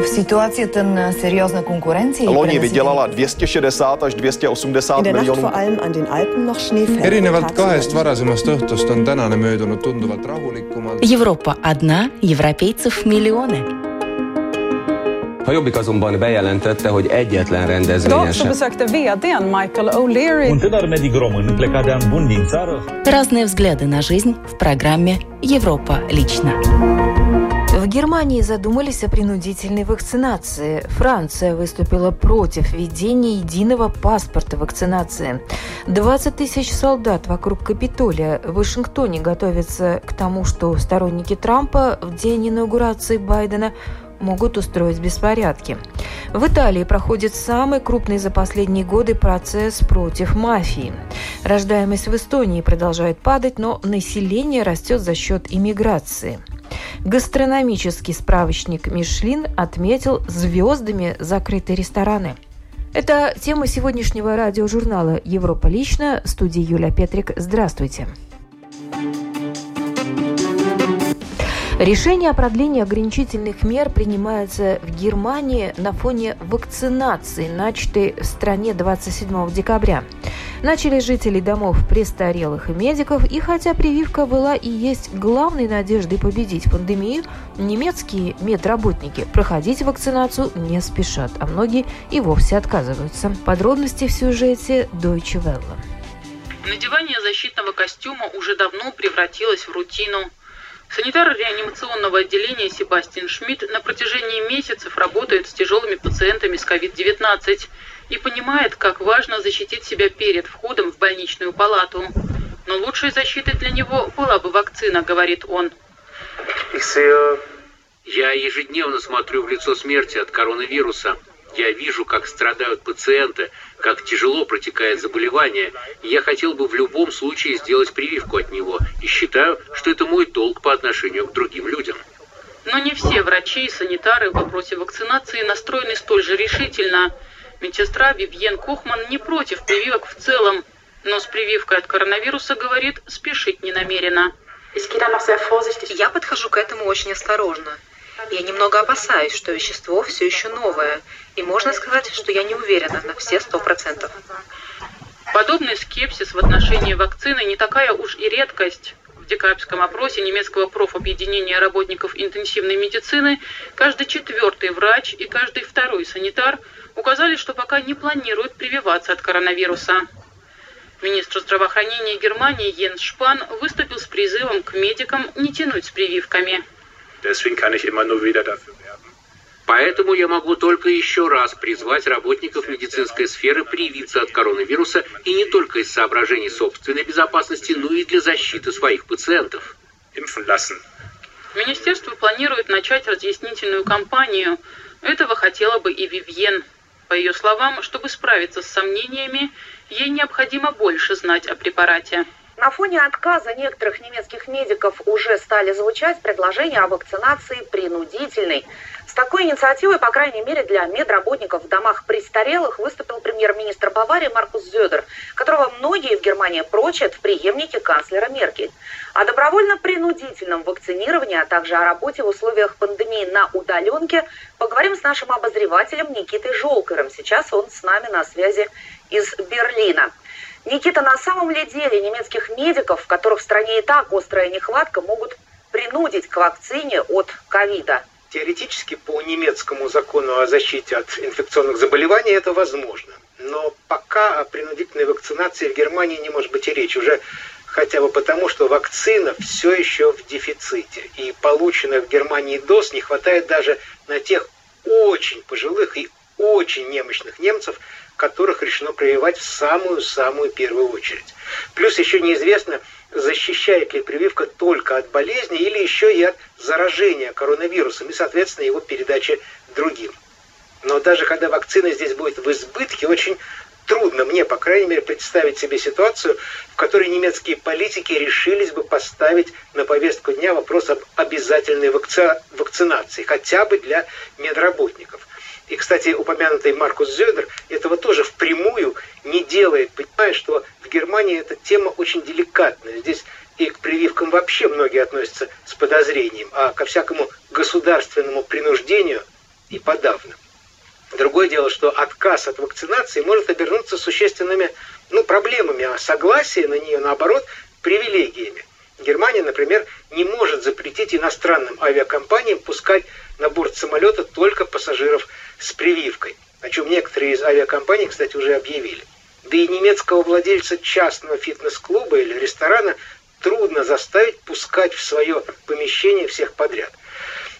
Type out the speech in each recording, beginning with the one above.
В ситуацията на сериозна конкуренция... Loni vydělala 260 až 280 miljonů. erinevalt kahest varasemast õhtust on tänane möödunud tunduvalt rahulikumalt. Европа одна, европейцев миллионы. A Jobbik azonban bejelentette, hogy egyetlen rendezvényen Idag så sem. besökte vdn Michael O'Leary Un tânăr medic român plecat de an bun din țară Разные взгляды на жизнь в программе «Европа лично». В Германии задумались о принудительной вакцинации. Франция выступила против введения единого паспорта вакцинации. 20 тысяч солдат вокруг Капитолия в Вашингтоне готовятся к тому, что сторонники Трампа в день инаугурации Байдена могут устроить беспорядки. В Италии проходит самый крупный за последние годы процесс против мафии. Рождаемость в Эстонии продолжает падать, но население растет за счет иммиграции. Гастрономический справочник «Мишлин» отметил звездами закрытые рестораны. Это тема сегодняшнего радиожурнала «Европа лично». Студии Юлия Петрик. Здравствуйте. Решение о продлении ограничительных мер принимается в Германии на фоне вакцинации, начатой в стране 27 декабря. Начали жители домов престарелых и медиков, и хотя прививка была и есть главной надеждой победить пандемию, немецкие медработники проходить вакцинацию не спешат, а многие и вовсе отказываются. Подробности в сюжете Deutsche Welle. Надевание защитного костюма уже давно превратилось в рутину. Санитар реанимационного отделения Себастьян Шмидт на протяжении месяцев работает с тяжелыми пациентами с COVID-19 и понимает, как важно защитить себя перед входом в больничную палату. Но лучшей защитой для него была бы вакцина, говорит он. Я ежедневно смотрю в лицо смерти от коронавируса. Я вижу, как страдают пациенты, как тяжело протекает заболевание. И я хотел бы в любом случае сделать прививку от него. И считаю, что это мой долг по отношению к другим людям. Но не все врачи и санитары в вопросе вакцинации настроены столь же решительно. Медсестра Вивьен Кохман не против прививок в целом, но с прививкой от коронавируса, говорит, спешить не намерена. Я подхожу к этому очень осторожно. Я немного опасаюсь, что вещество все еще новое, и можно сказать, что я не уверена на все сто процентов. Подобный скепсис в отношении вакцины не такая уж и редкость. В декабрьском опросе немецкого профобъединения работников интенсивной медицины каждый четвертый врач и каждый второй санитар указали, что пока не планируют прививаться от коронавируса. Министр здравоохранения Германии Йенс Шпан выступил с призывом к медикам не тянуть с прививками. Deswegen kann ich immer nur wieder dafür werben. Поэтому я могу только еще раз призвать работников медицинской сферы привиться от коронавируса и не только из соображений собственной безопасности, но и для защиты своих пациентов. Министерство планирует начать разъяснительную кампанию. Этого хотела бы и Вивьен. По ее словам, чтобы справиться с сомнениями, ей необходимо больше знать о препарате. На фоне отказа некоторых немецких медиков уже стали звучать предложения о вакцинации принудительной. С такой инициативой, по крайней мере, для медработников в домах престарелых выступил премьер-министр Баварии Маркус Зёдер, которого многие в Германии прочат в преемнике канцлера Меркель. О добровольно-принудительном вакцинировании, а также о работе в условиях пандемии на удаленке поговорим с нашим обозревателем Никитой Жолкером. Сейчас он с нами на связи из Берлина. Никита, на самом ли деле немецких медиков, которых в стране и так острая нехватка, могут принудить к вакцине от ковида? Теоретически по немецкому закону о защите от инфекционных заболеваний это возможно. Но пока о принудительной вакцинации в Германии не может быть и речи. Уже хотя бы потому, что вакцина все еще в дефиците. И полученных в Германии доз не хватает даже на тех очень пожилых и очень немощных немцев, которых решено прививать в самую-самую первую очередь. Плюс еще неизвестно, защищает ли прививка только от болезни или еще и от заражения коронавирусом и, соответственно, его передачи другим. Но даже когда вакцина здесь будет в избытке, очень трудно мне, по крайней мере, представить себе ситуацию, в которой немецкие политики решились бы поставить на повестку дня вопрос об обязательной вакци... вакцинации, хотя бы для медработников. И, кстати, упомянутый Маркус Зёдер этого тоже впрямую не делает, понимая, что в Германии эта тема очень деликатная. Здесь и к прививкам вообще многие относятся с подозрением, а ко всякому государственному принуждению и подавно. Другое дело, что отказ от вакцинации может обернуться существенными ну, проблемами, а согласие на нее, наоборот, привилегиями. Германия, например, не может запретить иностранным авиакомпаниям пускать на борт самолета только пассажиров с прививкой, о чем некоторые из авиакомпаний, кстати, уже объявили. Да и немецкого владельца частного фитнес-клуба или ресторана трудно заставить пускать в свое помещение всех подряд.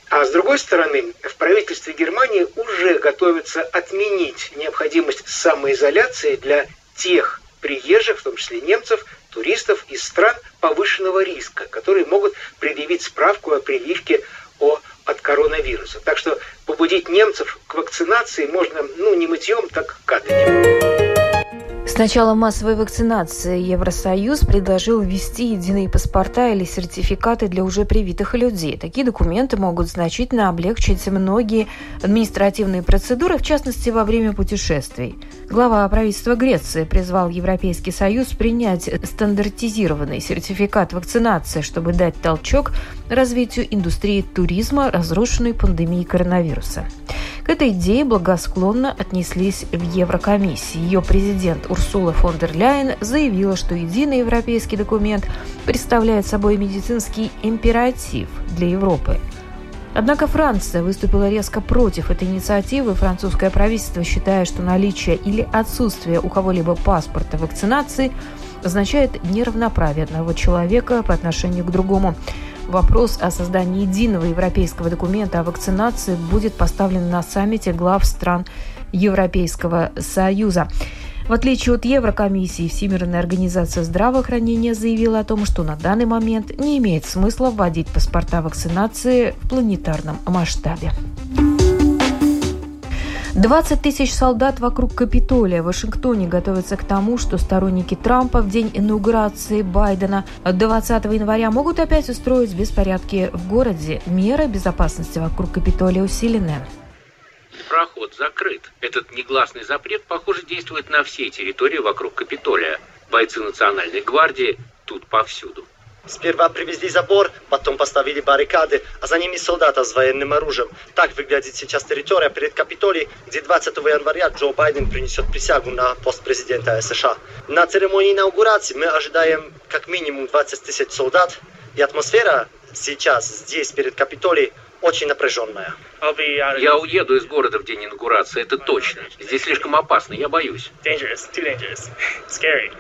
А с другой стороны, в правительстве Германии уже готовится отменить необходимость самоизоляции для тех приезжих, в том числе немцев, туристов из стран повышенного риска, которые могут предъявить справку о прививке о, от коронавируса. Так что побудить немцев к вакцинации можно, ну, не мытьем, так катанием. С начала массовой вакцинации Евросоюз предложил ввести единые паспорта или сертификаты для уже привитых людей. Такие документы могут значительно облегчить многие административные процедуры, в частности, во время путешествий. Глава правительства Греции призвал Европейский Союз принять стандартизированный сертификат вакцинации, чтобы дать толчок развитию индустрии туризма, разрушенной пандемией коронавируса. Этой идее благосклонно отнеслись в Еврокомиссии. Ее президент Урсула фон дер Ляйен заявила, что единый европейский документ представляет собой медицинский императив для Европы. Однако Франция выступила резко против этой инициативы. Французское правительство считает, что наличие или отсутствие у кого-либо паспорта вакцинации означает неравноправие одного человека по отношению к другому. Вопрос о создании единого европейского документа о вакцинации будет поставлен на саммите глав стран Европейского Союза. В отличие от Еврокомиссии, Всемирная организация здравоохранения заявила о том, что на данный момент не имеет смысла вводить паспорта вакцинации в планетарном масштабе. 20 тысяч солдат вокруг Капитолия в Вашингтоне готовятся к тому, что сторонники Трампа в день инаугурации Байдена 20 января могут опять устроить беспорядки в городе. Меры безопасности вокруг Капитолия усилены. Проход закрыт. Этот негласный запрет, похоже, действует на всей территории вокруг Капитолия. Бойцы Национальной гвардии тут повсюду. Сперва привезли забор, потом поставили баррикады, а за ними солдаты с военным оружием. Так выглядит сейчас территория перед Капитолией, где 20 января Джо Байден принесет присягу на пост президента США. На церемонии инаугурации мы ожидаем как минимум 20 тысяч солдат, и атмосфера сейчас здесь, перед Капитолией, очень напряженная. Я уеду из города в день инаугурации, это точно. Здесь слишком опасно, я боюсь. Dangerous, too dangerous. Scary.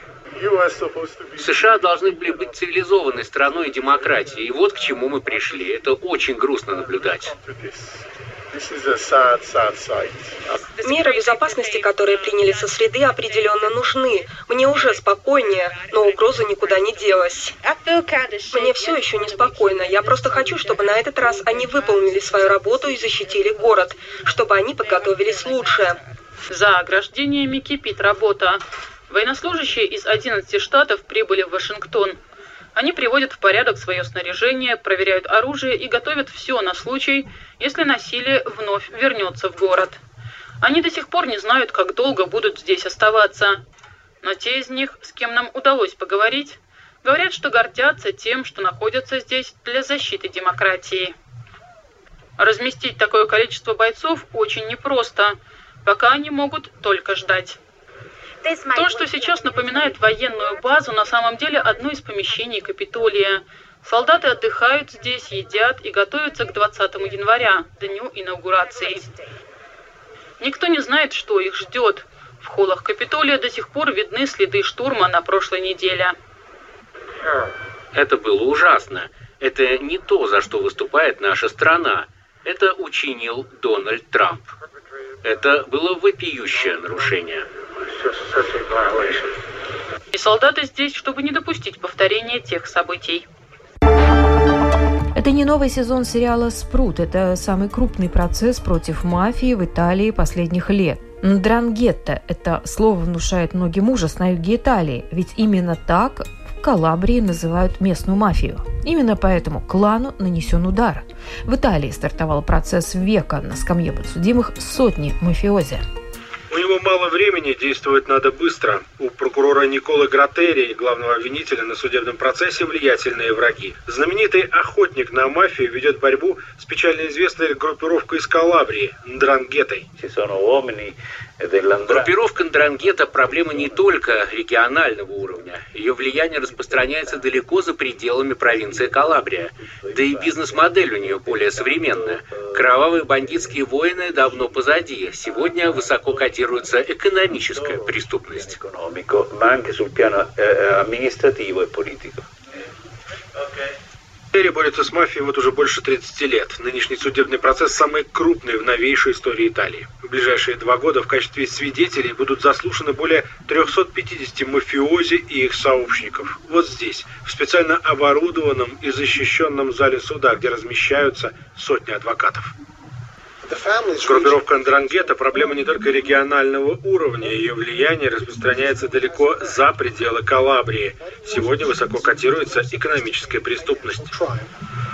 США должны были быть цивилизованной страной и демократией. И вот к чему мы пришли. Это очень грустно наблюдать. Меры безопасности, которые приняли со среды, определенно нужны. Мне уже спокойнее, но угроза никуда не делась. Мне все еще неспокойно. Я просто хочу, чтобы на этот раз они выполнили свою работу и защитили город, чтобы они подготовились лучше. За ограждениями кипит работа. Военнослужащие из 11 штатов прибыли в Вашингтон. Они приводят в порядок свое снаряжение, проверяют оружие и готовят все на случай, если насилие вновь вернется в город. Они до сих пор не знают, как долго будут здесь оставаться. Но те из них, с кем нам удалось поговорить, говорят, что гордятся тем, что находятся здесь для защиты демократии. Разместить такое количество бойцов очень непросто, пока они могут только ждать. То, что сейчас напоминает военную базу, на самом деле одно из помещений Капитолия. Солдаты отдыхают здесь, едят и готовятся к 20 января, дню инаугурации. Никто не знает, что их ждет. В холлах Капитолия до сих пор видны следы штурма на прошлой неделе. Это было ужасно. Это не то, за что выступает наша страна. Это учинил Дональд Трамп. Это было вопиющее нарушение. И солдаты здесь, чтобы не допустить повторения тех событий. Это не новый сезон сериала «Спрут». Это самый крупный процесс против мафии в Италии последних лет. Дрангетта – это слово внушает многим ужас на юге Италии, ведь именно так в Калабрии называют местную мафию. Именно поэтому клану нанесен удар. В Италии стартовал процесс века на скамье подсудимых сотни мафиози. У него мало времени, действовать надо быстро. У прокурора Николы Гратери, главного обвинителя на судебном процессе, влиятельные враги. Знаменитый охотник на мафию ведет борьбу с печально известной группировкой из Калабрии – Ндрангетой. Группировка Ндрангета – проблема не только регионального уровня. Ее влияние распространяется далеко за пределами провинции Калабрия. Да и бизнес-модель у нее более современная. Кровавые бандитские войны давно позади. Сегодня высоко котируется экономическая преступность. Терри борется с мафией вот уже больше 30 лет. Нынешний судебный процесс самый крупный в новейшей истории Италии. В ближайшие два года в качестве свидетелей будут заслушаны более 350 мафиози и их сообщников. Вот здесь, в специально оборудованном и защищенном зале суда, где размещаются сотни адвокатов. Группировка Андрангета – проблема не только регионального уровня. Ее влияние распространяется далеко за пределы Калабрии. Сегодня высоко котируется экономическая преступность.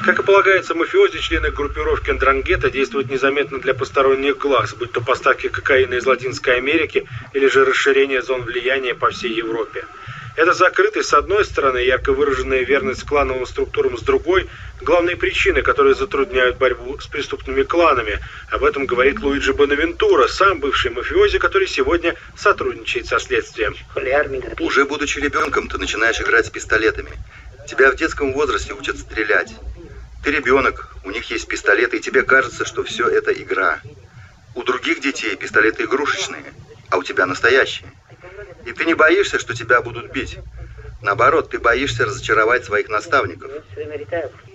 Как и полагается, мафиози, члены группировки Андрангета действуют незаметно для посторонних глаз, будь то поставки кокаина из Латинской Америки или же расширение зон влияния по всей Европе. Это закрытость с одной стороны, ярко выраженная верность клановым структурам с другой, главные причины, которые затрудняют борьбу с преступными кланами. Об этом говорит Луиджи Бонавентура, сам бывший мафиози, который сегодня сотрудничает со следствием. Уже будучи ребенком, ты начинаешь играть с пистолетами. Тебя в детском возрасте учат стрелять. Ты ребенок, у них есть пистолеты, и тебе кажется, что все это игра. У других детей пистолеты игрушечные, а у тебя настоящие. И ты не боишься, что тебя будут бить. Наоборот, ты боишься разочаровать своих наставников.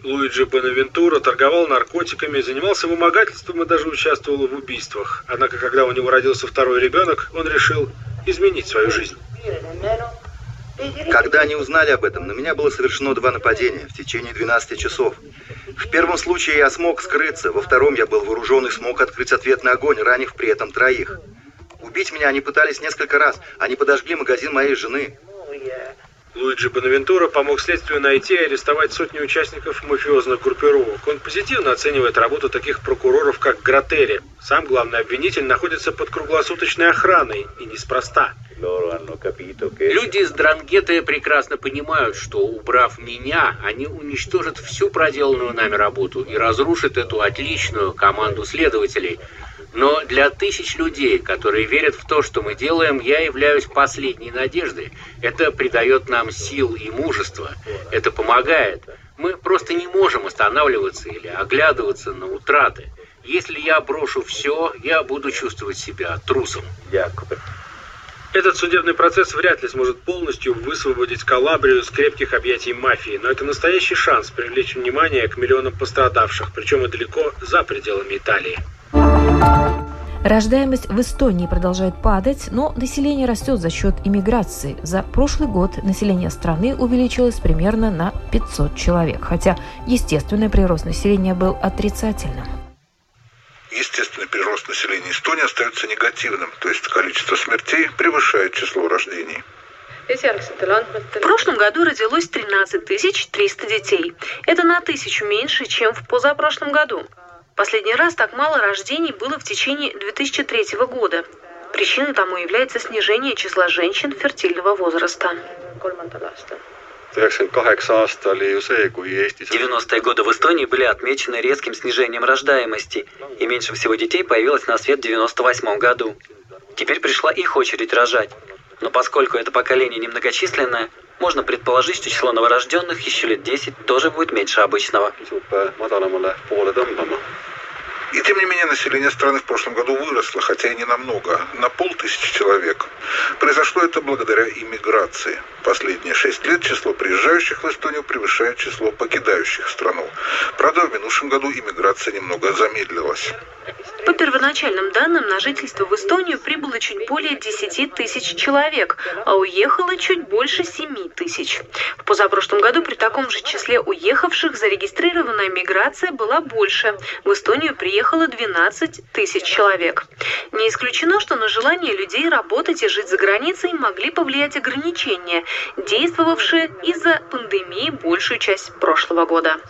Луиджи Бонавентура торговал наркотиками, занимался вымогательством и даже участвовал в убийствах. Однако, когда у него родился второй ребенок, он решил изменить свою жизнь. Когда они узнали об этом, на меня было совершено два нападения в течение 12 часов. В первом случае я смог скрыться, во втором я был вооружен и смог открыть ответный огонь, ранив при этом троих. Убить меня они пытались несколько раз. Они подожгли магазин моей жены. Луиджи Бонавентура помог следствию найти и арестовать сотни участников мафиозных группировок. Он позитивно оценивает работу таких прокуроров, как Гратери. Сам главный обвинитель находится под круглосуточной охраной, и неспроста. Люди из Дрангеты прекрасно понимают, что, убрав меня, они уничтожат всю проделанную нами работу и разрушат эту отличную команду следователей – но для тысяч людей, которые верят в то, что мы делаем, я являюсь последней надеждой. Это придает нам сил и мужества. Это помогает. Мы просто не можем останавливаться или оглядываться на утраты. Если я брошу все, я буду чувствовать себя трусом. Этот судебный процесс вряд ли сможет полностью высвободить Калабрию с крепких объятий мафии, но это настоящий шанс привлечь внимание к миллионам пострадавших, причем и далеко за пределами Италии. Рождаемость в Эстонии продолжает падать, но население растет за счет иммиграции. За прошлый год население страны увеличилось примерно на 500 человек, хотя естественный прирост населения был отрицательным. Естественный прирост населения Эстонии остается негативным, то есть количество смертей превышает число рождений. В прошлом году родилось 13 300 детей. Это на тысячу меньше, чем в позапрошлом году. Последний раз так мало рождений было в течение 2003 года. Причиной тому является снижение числа женщин фертильного возраста. 90-е годы в Эстонии были отмечены резким снижением рождаемости, и меньше всего детей появилось на свет в 98 году. Теперь пришла их очередь рожать. Но поскольку это поколение немногочисленное, можно предположить, что число новорожденных еще лет 10 тоже будет меньше обычного. И тем не менее население страны в прошлом году выросло, хотя и не намного, на полтысячи человек. Произошло это благодаря иммиграции. Последние шесть лет число приезжающих в Эстонию превышает число покидающих страну. Правда, в минувшем году иммиграция немного замедлилась. По первоначальным данным, на жительство в Эстонию прибыло чуть более 10 тысяч человек, а уехало чуть больше 7 тысяч. В позапрошлом году при таком же числе уехавших зарегистрированная миграция была больше. В Эстонию приехало 12 тысяч человек. Не исключено, что на желание людей работать и жить за границей могли повлиять ограничения, действовавшие из-за пандемии большую часть прошлого года.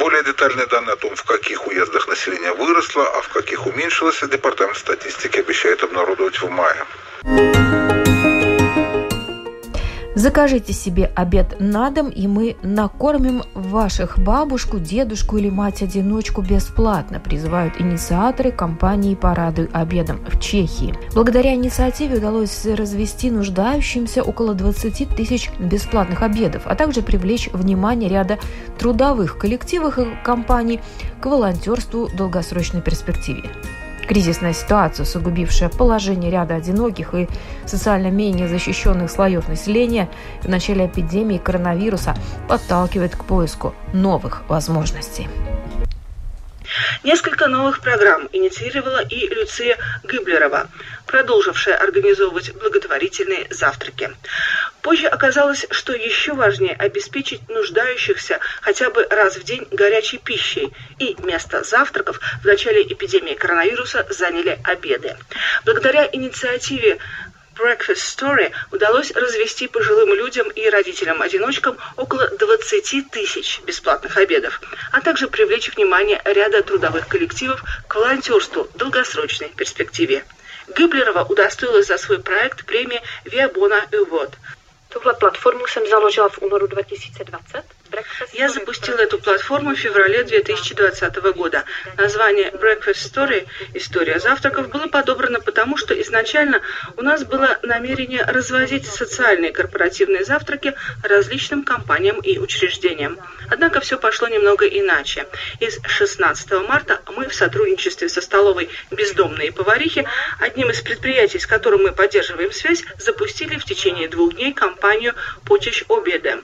Более детальные данные о том, в каких уездах население выросло, а в каких уменьшилось, Департамент статистики обещает обнародовать в мае. Закажите себе обед на дом, и мы накормим ваших бабушку, дедушку или мать-одиночку бесплатно, призывают инициаторы компании «Порадуй обедом» в Чехии. Благодаря инициативе удалось развести нуждающимся около 20 тысяч бесплатных обедов, а также привлечь внимание ряда трудовых коллективов и компаний к волонтерству в долгосрочной перспективе. Кризисная ситуация, усугубившая положение ряда одиноких и социально менее защищенных слоев населения в начале эпидемии коронавируса, подталкивает к поиску новых возможностей. Несколько новых программ инициировала и Люция Гиблерова, продолжившая организовывать благотворительные завтраки. Позже оказалось, что еще важнее обеспечить нуждающихся хотя бы раз в день горячей пищей, и место завтраков в начале эпидемии коронавируса заняли обеды. Благодаря инициативе Breakfast Story удалось развести пожилым людям и родителям-одиночкам около 20 тысяч бесплатных обедов, а также привлечь внимание ряда трудовых коллективов к волонтерству в долгосрочной перспективе. Гиблерова удостоилась за свой проект премии Виабона Award – Tuhle platformu jsem založila v únoru 2020. Я запустила эту платформу в феврале 2020 года. Название Breakfast Story «История завтраков» было подобрано потому, что изначально у нас было намерение развозить социальные корпоративные завтраки различным компаниям и учреждениям. Однако все пошло немного иначе. Из 16 марта мы в сотрудничестве со столовой «Бездомные поварихи», одним из предприятий, с которым мы поддерживаем связь, запустили в течение двух дней кампанию «Почешь обеда»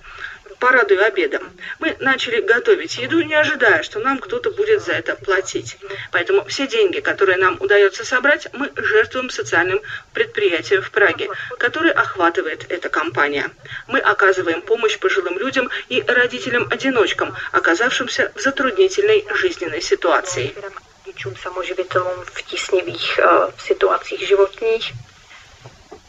порадую обедом. Мы начали готовить еду, не ожидая, что нам кто-то будет за это платить. Поэтому все деньги, которые нам удается собрать, мы жертвуем социальным предприятием в Праге, который охватывает эта компания. Мы оказываем помощь пожилым людям и родителям-одиночкам, оказавшимся в затруднительной жизненной ситуации. samoživitelům v tísnivých uh.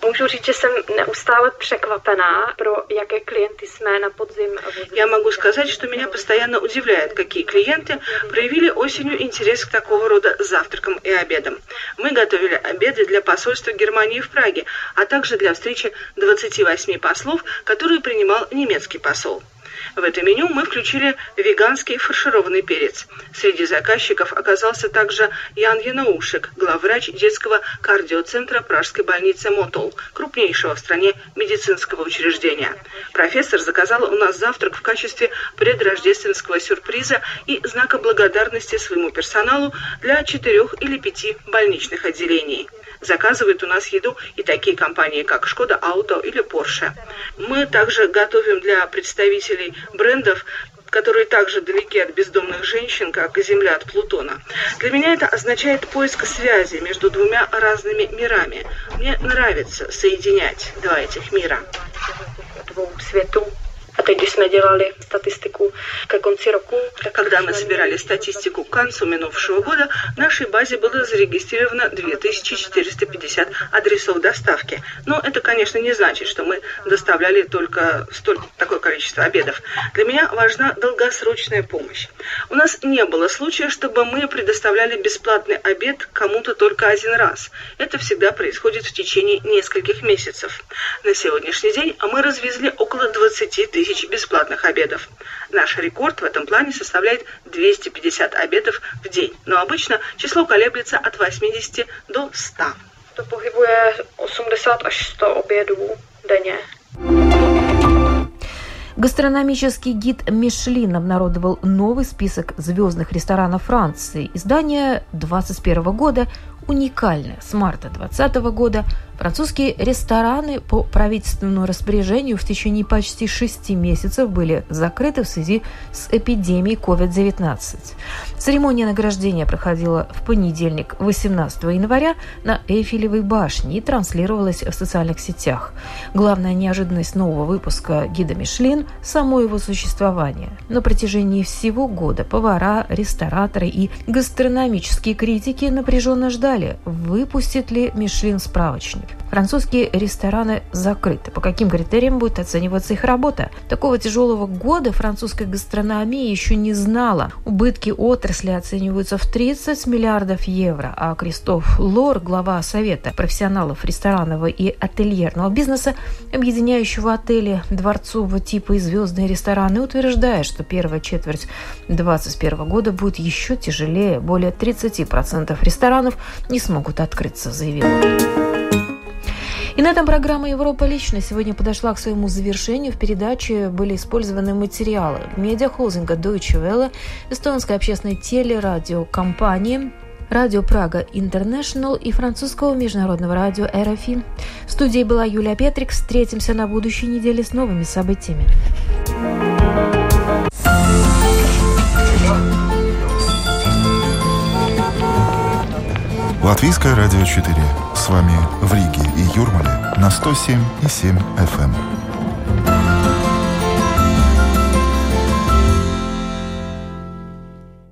Můžu říct, že jsem neustále překvapená, pro jaké klienty jsme на podzim. Я могу сказать, что меня постоянно удивляет, какие клиенты проявили осенью интерес к такого рода завтракам и обедам. Мы готовили обеды для посольства Германии в Праге, а также для встречи 28 послов, которые принимал немецкий посол. В это меню мы включили веганский фаршированный перец. Среди заказчиков оказался также Ян Янаушек, главврач детского кардиоцентра Пражской больницы Мотол, крупнейшего в стране медицинского учреждения. Профессор заказал у нас завтрак в качестве предрождественского сюрприза и знака благодарности своему персоналу для четырех или пяти больничных отделений. Заказывают у нас еду и такие компании, как Шкода Ауто или Porsche. Мы также готовим для представителей брендов которые также далеки от бездомных женщин, как и Земля от Плутона. Для меня это означает поиск связи между двумя разными мирами. Мне нравится соединять два этих мира. Двух свету teď, když jsme dělali statistiku ke konci roku, когда мы собирали статистику к концу минувшего года, в нашей базе было зарегистрировано 2450 адресов доставки. Но это, конечно, не значит, что мы доставляли только столь, такое количество обедов. Для меня важна долгосрочная помощь. У нас не было случая, чтобы мы предоставляли бесплатный обед кому-то только один раз. Это всегда происходит в течение нескольких месяцев. На сегодняшний день мы развезли около 20 тысяч тысяч бесплатных обедов. Наш рекорд в этом плане составляет 250 обедов в день, но обычно число колеблется от 80 до 100. To pohybuje 80 až 100 obědů denně. Гастрономический гид Мишлин обнародовал новый список звездных ресторанов Франции. Издание 2021 года уникальное. С марта 2020 года Французские рестораны по правительственному распоряжению в течение почти шести месяцев были закрыты в связи с эпидемией COVID-19. Церемония награждения проходила в понедельник, 18 января, на Эйфелевой башне и транслировалась в социальных сетях. Главная неожиданность нового выпуска «Гида Мишлин» – само его существование. На протяжении всего года повара, рестораторы и гастрономические критики напряженно ждали, выпустит ли Мишлин справочник. Французские рестораны закрыты. По каким критериям будет оцениваться их работа? Такого тяжелого года французская гастрономия еще не знала. Убытки отрасли оцениваются в 30 миллиардов евро, а Кристоф Лор, глава Совета профессионалов ресторанного и ательерного бизнеса, объединяющего отели дворцового типа и звездные рестораны, утверждает, что первая четверть 2021 года будет еще тяжелее. Более 30% ресторанов не смогут открыться, заявил и на этом программа «Европа лично» сегодня подошла к своему завершению. В передаче были использованы материалы медиахолдинга Deutsche Welle, эстонской общественной телерадиокомпании, Радио Прага Интернешнл и французского международного радио РФИ. В студии была Юлия Петрик. Встретимся на будущей неделе с новыми событиями. Латвийское радио 4. С вами в Риге и Юрмале на 107,7 FM.